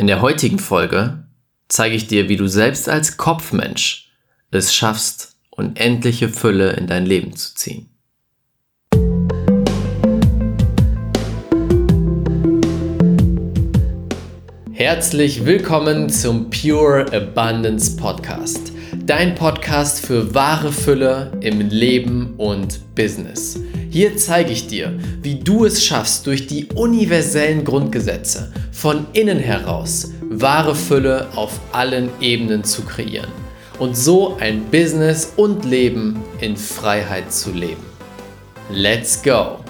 In der heutigen Folge zeige ich dir, wie du selbst als Kopfmensch es schaffst, unendliche Fülle in dein Leben zu ziehen. Herzlich willkommen zum Pure Abundance Podcast. Dein Podcast für wahre Fülle im Leben und Business. Hier zeige ich dir, wie du es schaffst, durch die universellen Grundgesetze von innen heraus wahre Fülle auf allen Ebenen zu kreieren und so ein Business und Leben in Freiheit zu leben. Let's go!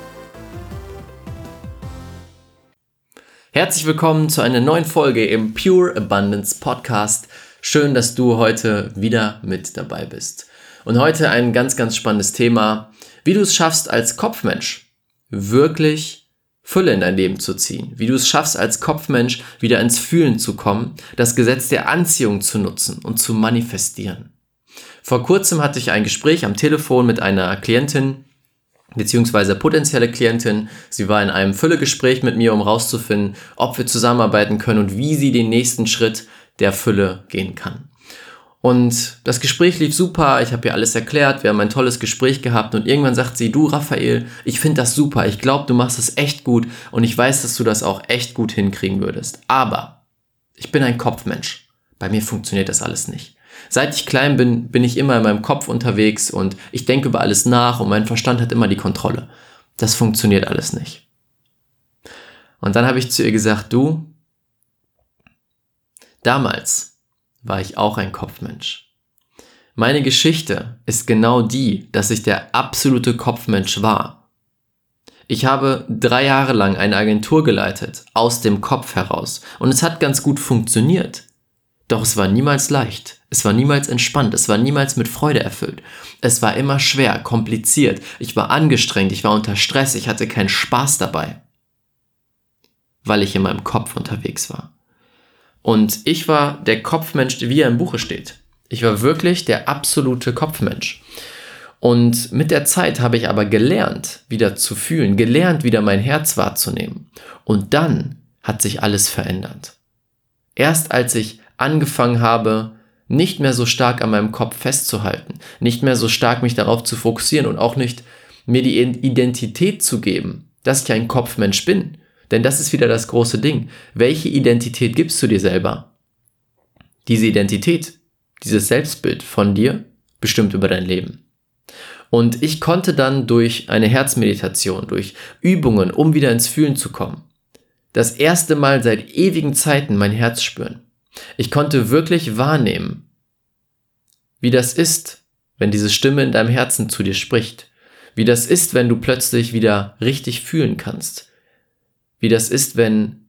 Herzlich willkommen zu einer neuen Folge im Pure Abundance Podcast. Schön, dass du heute wieder mit dabei bist. Und heute ein ganz, ganz spannendes Thema, wie du es schaffst als Kopfmensch wirklich Fülle in dein Leben zu ziehen, wie du es schaffst als Kopfmensch wieder ins Fühlen zu kommen, das Gesetz der Anziehung zu nutzen und zu manifestieren. Vor kurzem hatte ich ein Gespräch am Telefon mit einer Klientin, beziehungsweise potenzielle Klientin. Sie war in einem Füllegespräch mit mir, um herauszufinden, ob wir zusammenarbeiten können und wie sie den nächsten Schritt der Fülle gehen kann. Und das Gespräch lief super, ich habe ihr alles erklärt, wir haben ein tolles Gespräch gehabt und irgendwann sagt sie, du Raphael, ich finde das super, ich glaube, du machst es echt gut und ich weiß, dass du das auch echt gut hinkriegen würdest. Aber ich bin ein Kopfmensch. Bei mir funktioniert das alles nicht. Seit ich klein bin, bin ich immer in meinem Kopf unterwegs und ich denke über alles nach und mein Verstand hat immer die Kontrolle. Das funktioniert alles nicht. Und dann habe ich zu ihr gesagt, du, damals, war ich auch ein Kopfmensch. Meine Geschichte ist genau die, dass ich der absolute Kopfmensch war. Ich habe drei Jahre lang eine Agentur geleitet, aus dem Kopf heraus, und es hat ganz gut funktioniert. Doch es war niemals leicht, es war niemals entspannt, es war niemals mit Freude erfüllt. Es war immer schwer, kompliziert, ich war angestrengt, ich war unter Stress, ich hatte keinen Spaß dabei, weil ich in meinem Kopf unterwegs war. Und ich war der Kopfmensch, wie er im Buche steht. Ich war wirklich der absolute Kopfmensch. Und mit der Zeit habe ich aber gelernt, wieder zu fühlen, gelernt, wieder mein Herz wahrzunehmen. Und dann hat sich alles verändert. Erst als ich angefangen habe, nicht mehr so stark an meinem Kopf festzuhalten, nicht mehr so stark mich darauf zu fokussieren und auch nicht mir die Identität zu geben, dass ich ein Kopfmensch bin, denn das ist wieder das große Ding. Welche Identität gibst du dir selber? Diese Identität, dieses Selbstbild von dir bestimmt über dein Leben. Und ich konnte dann durch eine Herzmeditation, durch Übungen, um wieder ins Fühlen zu kommen, das erste Mal seit ewigen Zeiten mein Herz spüren. Ich konnte wirklich wahrnehmen, wie das ist, wenn diese Stimme in deinem Herzen zu dir spricht. Wie das ist, wenn du plötzlich wieder richtig fühlen kannst wie das ist, wenn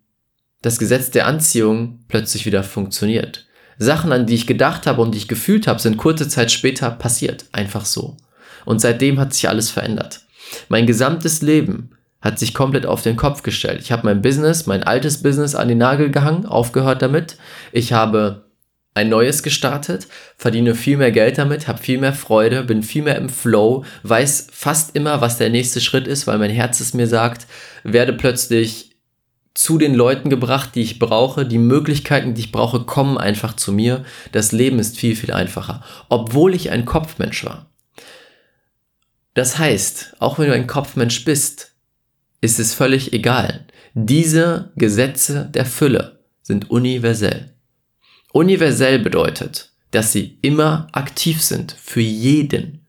das Gesetz der Anziehung plötzlich wieder funktioniert. Sachen, an die ich gedacht habe und die ich gefühlt habe, sind kurze Zeit später passiert. Einfach so. Und seitdem hat sich alles verändert. Mein gesamtes Leben hat sich komplett auf den Kopf gestellt. Ich habe mein Business, mein altes Business an den Nagel gehangen, aufgehört damit. Ich habe ein neues gestartet, verdiene viel mehr Geld damit, habe viel mehr Freude, bin viel mehr im Flow, weiß fast immer, was der nächste Schritt ist, weil mein Herz es mir sagt, werde plötzlich zu den Leuten gebracht, die ich brauche, die Möglichkeiten, die ich brauche, kommen einfach zu mir. Das Leben ist viel, viel einfacher, obwohl ich ein Kopfmensch war. Das heißt, auch wenn du ein Kopfmensch bist, ist es völlig egal. Diese Gesetze der Fülle sind universell. Universell bedeutet, dass sie immer aktiv sind, für jeden.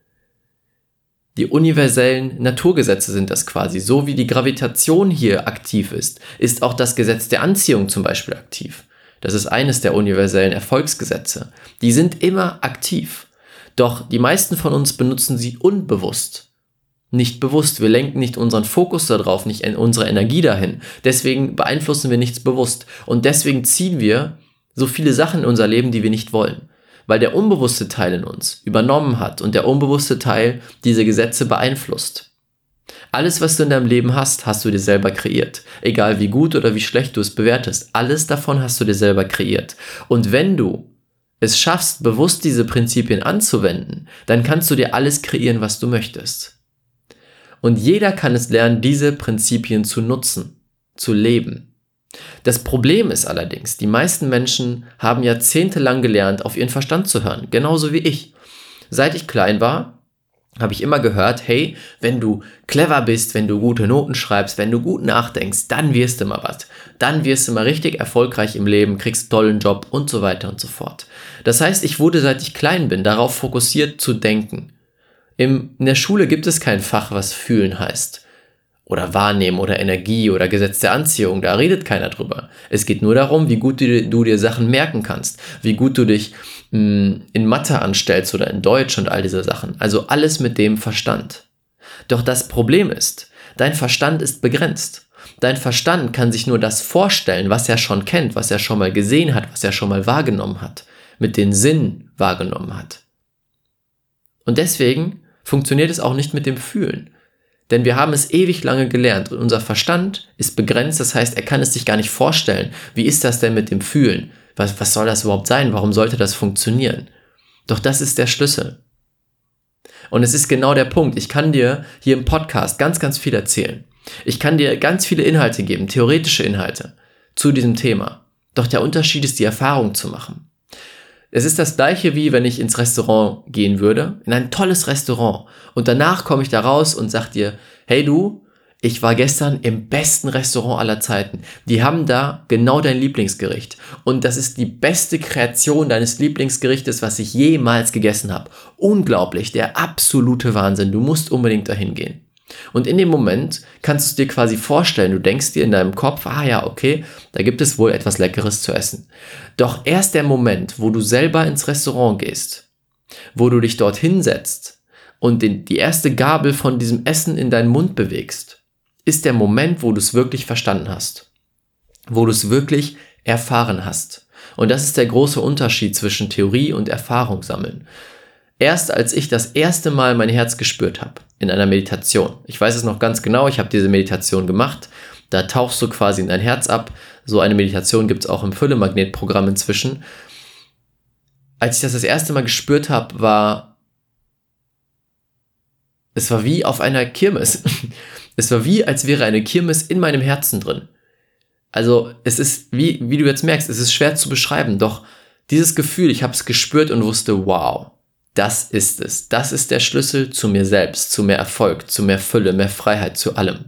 Die universellen Naturgesetze sind das quasi. So wie die Gravitation hier aktiv ist, ist auch das Gesetz der Anziehung zum Beispiel aktiv. Das ist eines der universellen Erfolgsgesetze. Die sind immer aktiv. Doch die meisten von uns benutzen sie unbewusst. Nicht bewusst. Wir lenken nicht unseren Fokus darauf, nicht unsere Energie dahin. Deswegen beeinflussen wir nichts bewusst. Und deswegen ziehen wir so viele Sachen in unser Leben, die wir nicht wollen, weil der unbewusste Teil in uns übernommen hat und der unbewusste Teil diese Gesetze beeinflusst. Alles, was du in deinem Leben hast, hast du dir selber kreiert. Egal wie gut oder wie schlecht du es bewertest, alles davon hast du dir selber kreiert. Und wenn du es schaffst, bewusst diese Prinzipien anzuwenden, dann kannst du dir alles kreieren, was du möchtest. Und jeder kann es lernen, diese Prinzipien zu nutzen, zu leben. Das Problem ist allerdings, die meisten Menschen haben jahrzehntelang gelernt, auf ihren Verstand zu hören, genauso wie ich. Seit ich klein war, habe ich immer gehört, hey, wenn du clever bist, wenn du gute Noten schreibst, wenn du gut nachdenkst, dann wirst du mal was. Dann wirst du mal richtig erfolgreich im Leben, kriegst einen tollen Job und so weiter und so fort. Das heißt, ich wurde seit ich klein bin darauf fokussiert zu denken. In der Schule gibt es kein Fach, was fühlen heißt oder Wahrnehmen oder Energie oder Gesetz der Anziehung, da redet keiner drüber. Es geht nur darum, wie gut du, du dir Sachen merken kannst, wie gut du dich mh, hm, in Mathe anstellst oder in Deutsch und all diese Sachen. Also alles mit dem Verstand. Doch das Problem ist, dein Verstand ist begrenzt. Dein Verstand kann sich nur das vorstellen, was er schon kennt, was er schon mal gesehen hat, was er schon mal wahrgenommen hat, mit den Sinnen wahrgenommen hat. Und deswegen funktioniert es auch nicht mit dem Fühlen. Denn wir haben es ewig lange gelernt und unser Verstand ist begrenzt, das heißt, er kann es sich gar nicht vorstellen. Wie ist das denn mit dem Fühlen? Was, was soll das überhaupt sein? Warum sollte das funktionieren? Doch das ist der Schlüssel. Und es ist genau der Punkt. Ich kann dir hier im Podcast ganz, ganz viel erzählen. Ich kann dir ganz viele Inhalte geben, theoretische Inhalte zu diesem Thema. Doch der Unterschied ist, die Erfahrung zu machen. Es ist das gleiche wie wenn ich ins Restaurant gehen würde, in ein tolles Restaurant und danach komme ich da raus und sag dir, hey du, ich war gestern im besten Restaurant aller Zeiten. Die haben da genau dein Lieblingsgericht. Und das ist die beste Kreation deines Lieblingsgerichtes, was ich jemals gegessen habe. Unglaublich, der absolute Wahnsinn. Du musst unbedingt dahin gehen. Und in dem Moment kannst du es dir quasi vorstellen, du denkst dir in deinem Kopf, ah ja, okay, da gibt es wohl etwas Leckeres zu essen. Doch erst der Moment, wo du selber ins Restaurant gehst, wo du dich dort hinsetzt und die erste Gabel von diesem Essen in deinen Mund bewegst, ist der Moment, wo du es wirklich verstanden hast. Wo du es wirklich erfahren hast. Und das ist der große Unterschied zwischen Theorie und Erfahrung sammeln. Erst als ich das erste Mal mein Herz gespürt habe, in einer Meditation. Ich weiß es noch ganz genau, ich habe diese Meditation gemacht. Da tauchst du quasi in dein Herz ab. So eine Meditation gibt es auch im Fülle-Magnet-Programm inzwischen. Als ich das das erste Mal gespürt habe, war es war wie auf einer Kirmes. Es war wie, als wäre eine Kirmes in meinem Herzen drin. Also es ist, wie, wie du jetzt merkst, es ist schwer zu beschreiben, doch dieses Gefühl, ich habe es gespürt und wusste, wow, das ist es. Das ist der Schlüssel zu mir selbst, zu mehr Erfolg, zu mehr Fülle, mehr Freiheit, zu allem.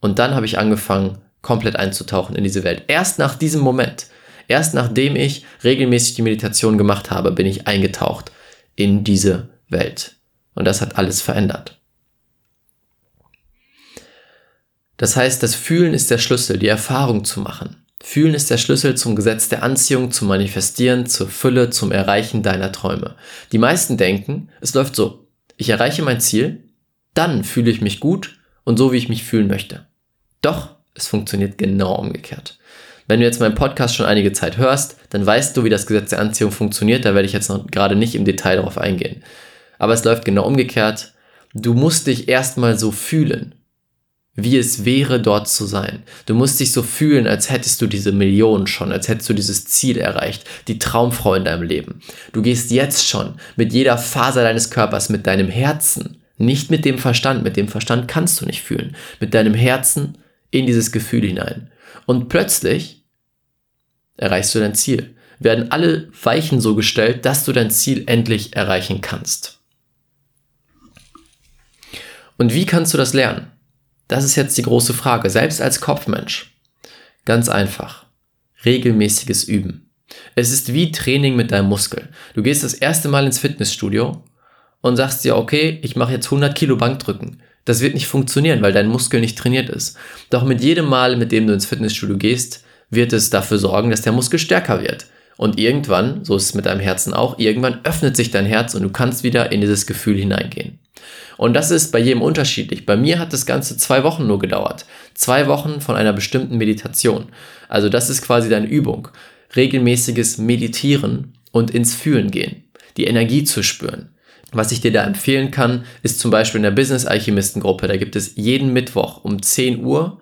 Und dann habe ich angefangen, komplett einzutauchen in diese Welt. Erst nach diesem Moment, erst nachdem ich regelmäßig die Meditation gemacht habe, bin ich eingetaucht in diese Welt. Und das hat alles verändert. Das heißt, das Fühlen ist der Schlüssel, die Erfahrung zu machen. Fühlen ist der Schlüssel zum Gesetz der Anziehung, zum Manifestieren, zur Fülle, zum Erreichen deiner Träume. Die meisten denken, es läuft so. Ich erreiche mein Ziel, dann fühle ich mich gut und so, wie ich mich fühlen möchte. Doch, es funktioniert genau umgekehrt. Wenn du jetzt meinen Podcast schon einige Zeit hörst, dann weißt du, wie das Gesetz der Anziehung funktioniert. Da werde ich jetzt noch gerade nicht im Detail darauf eingehen. Aber es läuft genau umgekehrt. Du musst dich erstmal so fühlen wie es wäre, dort zu sein. Du musst dich so fühlen, als hättest du diese Million schon, als hättest du dieses Ziel erreicht, die Traumfrau in deinem Leben. Du gehst jetzt schon mit jeder Faser deines Körpers, mit deinem Herzen, nicht mit dem Verstand, mit dem Verstand kannst du nicht fühlen, mit deinem Herzen in dieses Gefühl hinein. Und plötzlich erreichst du dein Ziel. Werden alle Weichen so gestellt, dass du dein Ziel endlich erreichen kannst. Und wie kannst du das lernen? Das ist jetzt die große Frage, selbst als Kopfmensch. Ganz einfach. Regelmäßiges Üben. Es ist wie Training mit deinem Muskel. Du gehst das erste Mal ins Fitnessstudio und sagst dir, okay, ich mache jetzt 100 Kilo Bankdrücken. Das wird nicht funktionieren, weil dein Muskel nicht trainiert ist. Doch mit jedem Mal, mit dem du ins Fitnessstudio gehst, wird es dafür sorgen, dass der Muskel stärker wird. Und irgendwann, so ist es mit deinem Herzen auch, irgendwann öffnet sich dein Herz und du kannst wieder in dieses Gefühl hineingehen. Und das ist bei jedem unterschiedlich. Bei mir hat das Ganze zwei Wochen nur gedauert. Zwei Wochen von einer bestimmten Meditation. Also das ist quasi deine Übung. Regelmäßiges Meditieren und ins Fühlen gehen. Die Energie zu spüren. Was ich dir da empfehlen kann, ist zum Beispiel in der Business Alchemisten Gruppe. Da gibt es jeden Mittwoch um 10 Uhr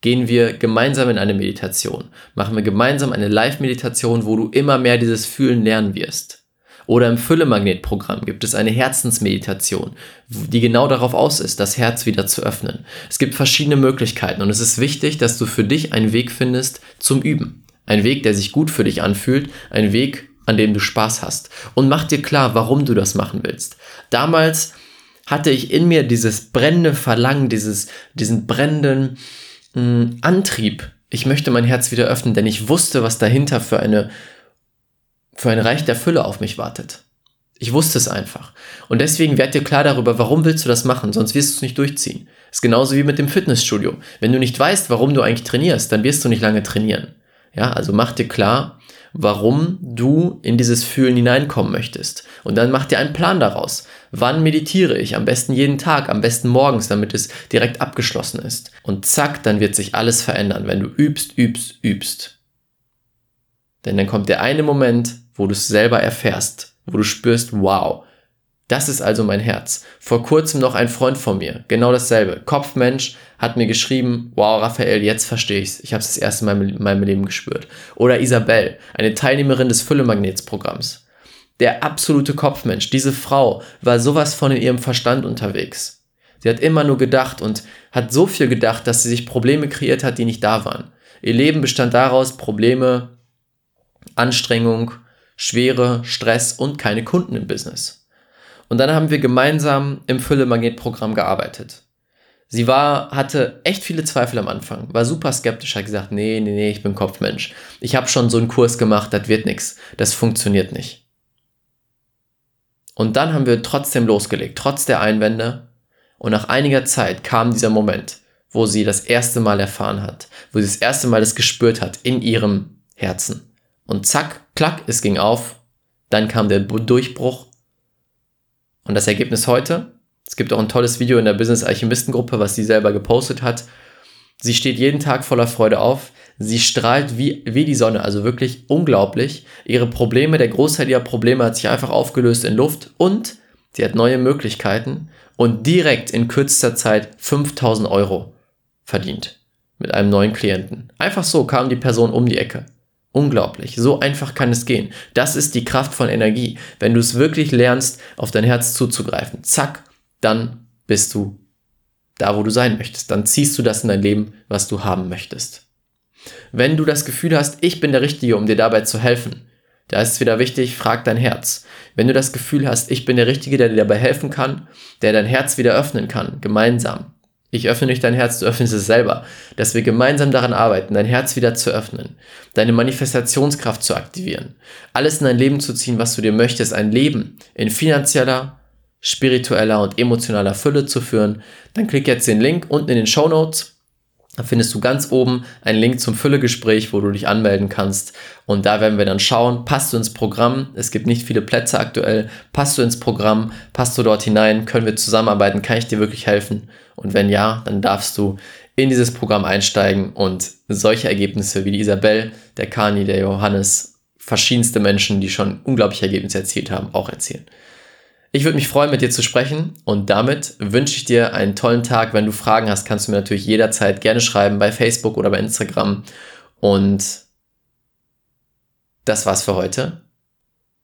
gehen wir gemeinsam in eine Meditation. Machen wir gemeinsam eine Live-Meditation, wo du immer mehr dieses Fühlen lernen wirst. Oder im Fülle-Magnet-Programm gibt es eine Herzensmeditation, die genau darauf aus ist, das Herz wieder zu öffnen. Es gibt verschiedene Möglichkeiten und es ist wichtig, dass du für dich einen Weg findest zum Üben. Ein Weg, der sich gut für dich anfühlt, ein Weg, an dem du Spaß hast. Und mach dir klar, warum du das machen willst. Damals hatte ich in mir dieses brennende Verlangen, dieses, diesen brennenden mh, Antrieb. Ich möchte mein Herz wieder öffnen, denn ich wusste, was dahinter für eine, für ein Reich der Fülle auf mich wartet. Ich wusste es einfach. Und deswegen werd dir klar darüber, warum willst du das machen, sonst wirst du es nicht durchziehen. Das ist genauso wie mit dem Fitnessstudio. Wenn du nicht weißt, warum du eigentlich trainierst, dann wirst du nicht lange trainieren. Ja, also mach dir klar, warum du in dieses Fühlen hineinkommen möchtest. Und dann mach dir einen Plan daraus. Wann meditiere ich? Am besten jeden Tag, am besten morgens, damit es direkt abgeschlossen ist. Und zack, dann wird sich alles verändern, wenn du übst, übst, übst. Denn dann kommt der eine Moment, wo du es selber erfährst, wo du spürst, wow, das ist also mein Herz. Vor kurzem noch ein Freund von mir, genau dasselbe. Kopfmensch hat mir geschrieben, wow, Raphael, jetzt verstehe ich's. Ich habe es das erste Mal in meinem Leben gespürt. Oder Isabel, eine Teilnehmerin des Füllemagnetsprogramms. Der absolute Kopfmensch. Diese Frau war sowas von in ihrem Verstand unterwegs. Sie hat immer nur gedacht und hat so viel gedacht, dass sie sich Probleme kreiert hat, die nicht da waren. Ihr Leben bestand daraus, Probleme, Anstrengung, Schwere, Stress und keine Kunden im Business. Und dann haben wir gemeinsam im Fülle-Magnet-Programm gearbeitet. Sie war, hatte echt viele Zweifel am Anfang, war super skeptisch, hat gesagt, nee, nee, nee, ich bin Kopfmensch. Ich habe schon so einen Kurs gemacht, das wird nichts, das funktioniert nicht. Und dann haben wir trotzdem losgelegt, trotz der Einwände. Und nach einiger Zeit kam dieser Moment, wo sie das erste Mal erfahren hat, wo sie das erste Mal das gespürt hat in ihrem Herzen. Und zack, klack, es ging auf. Dann kam der Durchbruch und das Ergebnis heute, es gibt auch ein tolles Video in der Business Alchemisten Gruppe, was sie selber gepostet hat. Sie steht jeden Tag voller Freude auf. Sie strahlt wie, wie die Sonne, also wirklich unglaublich. Ihre Probleme, der Großteil ihrer Probleme hat sich einfach aufgelöst in Luft und sie hat neue Möglichkeiten und direkt in kürzester Zeit 5000 Euro verdient mit einem neuen Klienten. Einfach so kam die Person um die Ecke. Unglaublich. So einfach kann es gehen. Das ist die Kraft von Energie. Wenn du es wirklich lernst, auf dein Herz zuzugreifen, zack, dann bist du da, wo du sein möchtest. Dann ziehst du das in dein Leben, was du haben möchtest. Wenn du das Gefühl hast, ich bin der Richtige, um dir dabei zu helfen, da ist es wieder wichtig, frag dein Herz. Wenn du das Gefühl hast, ich bin der Richtige, der dir dabei helfen kann, der dein Herz wieder öffnen kann, gemeinsam, ich öffne nicht dein Herz, du öffnest es selber. Dass wir gemeinsam daran arbeiten, dein Herz wieder zu öffnen, deine Manifestationskraft zu aktivieren, alles in dein Leben zu ziehen, was du dir möchtest, ein Leben in finanzieller, spiritueller und emotionaler Fülle zu führen, dann klick jetzt den Link unten in den Show Notes da findest du ganz oben einen Link zum Füllegespräch, wo du dich anmelden kannst. Und da werden wir dann schauen, passt du ins Programm? Es gibt nicht viele Plätze aktuell. Passt du ins Programm? Passt du dort hinein? Können wir zusammenarbeiten? Kann ich dir wirklich helfen? Und wenn ja, dann darfst du in dieses Programm einsteigen und solche Ergebnisse wie die Isabel, der Kani, der Johannes, verschiedenste Menschen, die schon unglaubliche Ergebnisse erzielt haben, auch erzielen. Ich würde mich freuen, mit dir zu sprechen und damit wünsche ich dir einen tollen Tag. Wenn du Fragen hast, kannst du mir natürlich jederzeit gerne schreiben bei Facebook oder bei Instagram. Und das war's für heute.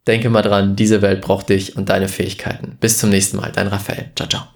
Denke mal dran, diese Welt braucht dich und deine Fähigkeiten. Bis zum nächsten Mal, dein Raphael. Ciao, ciao.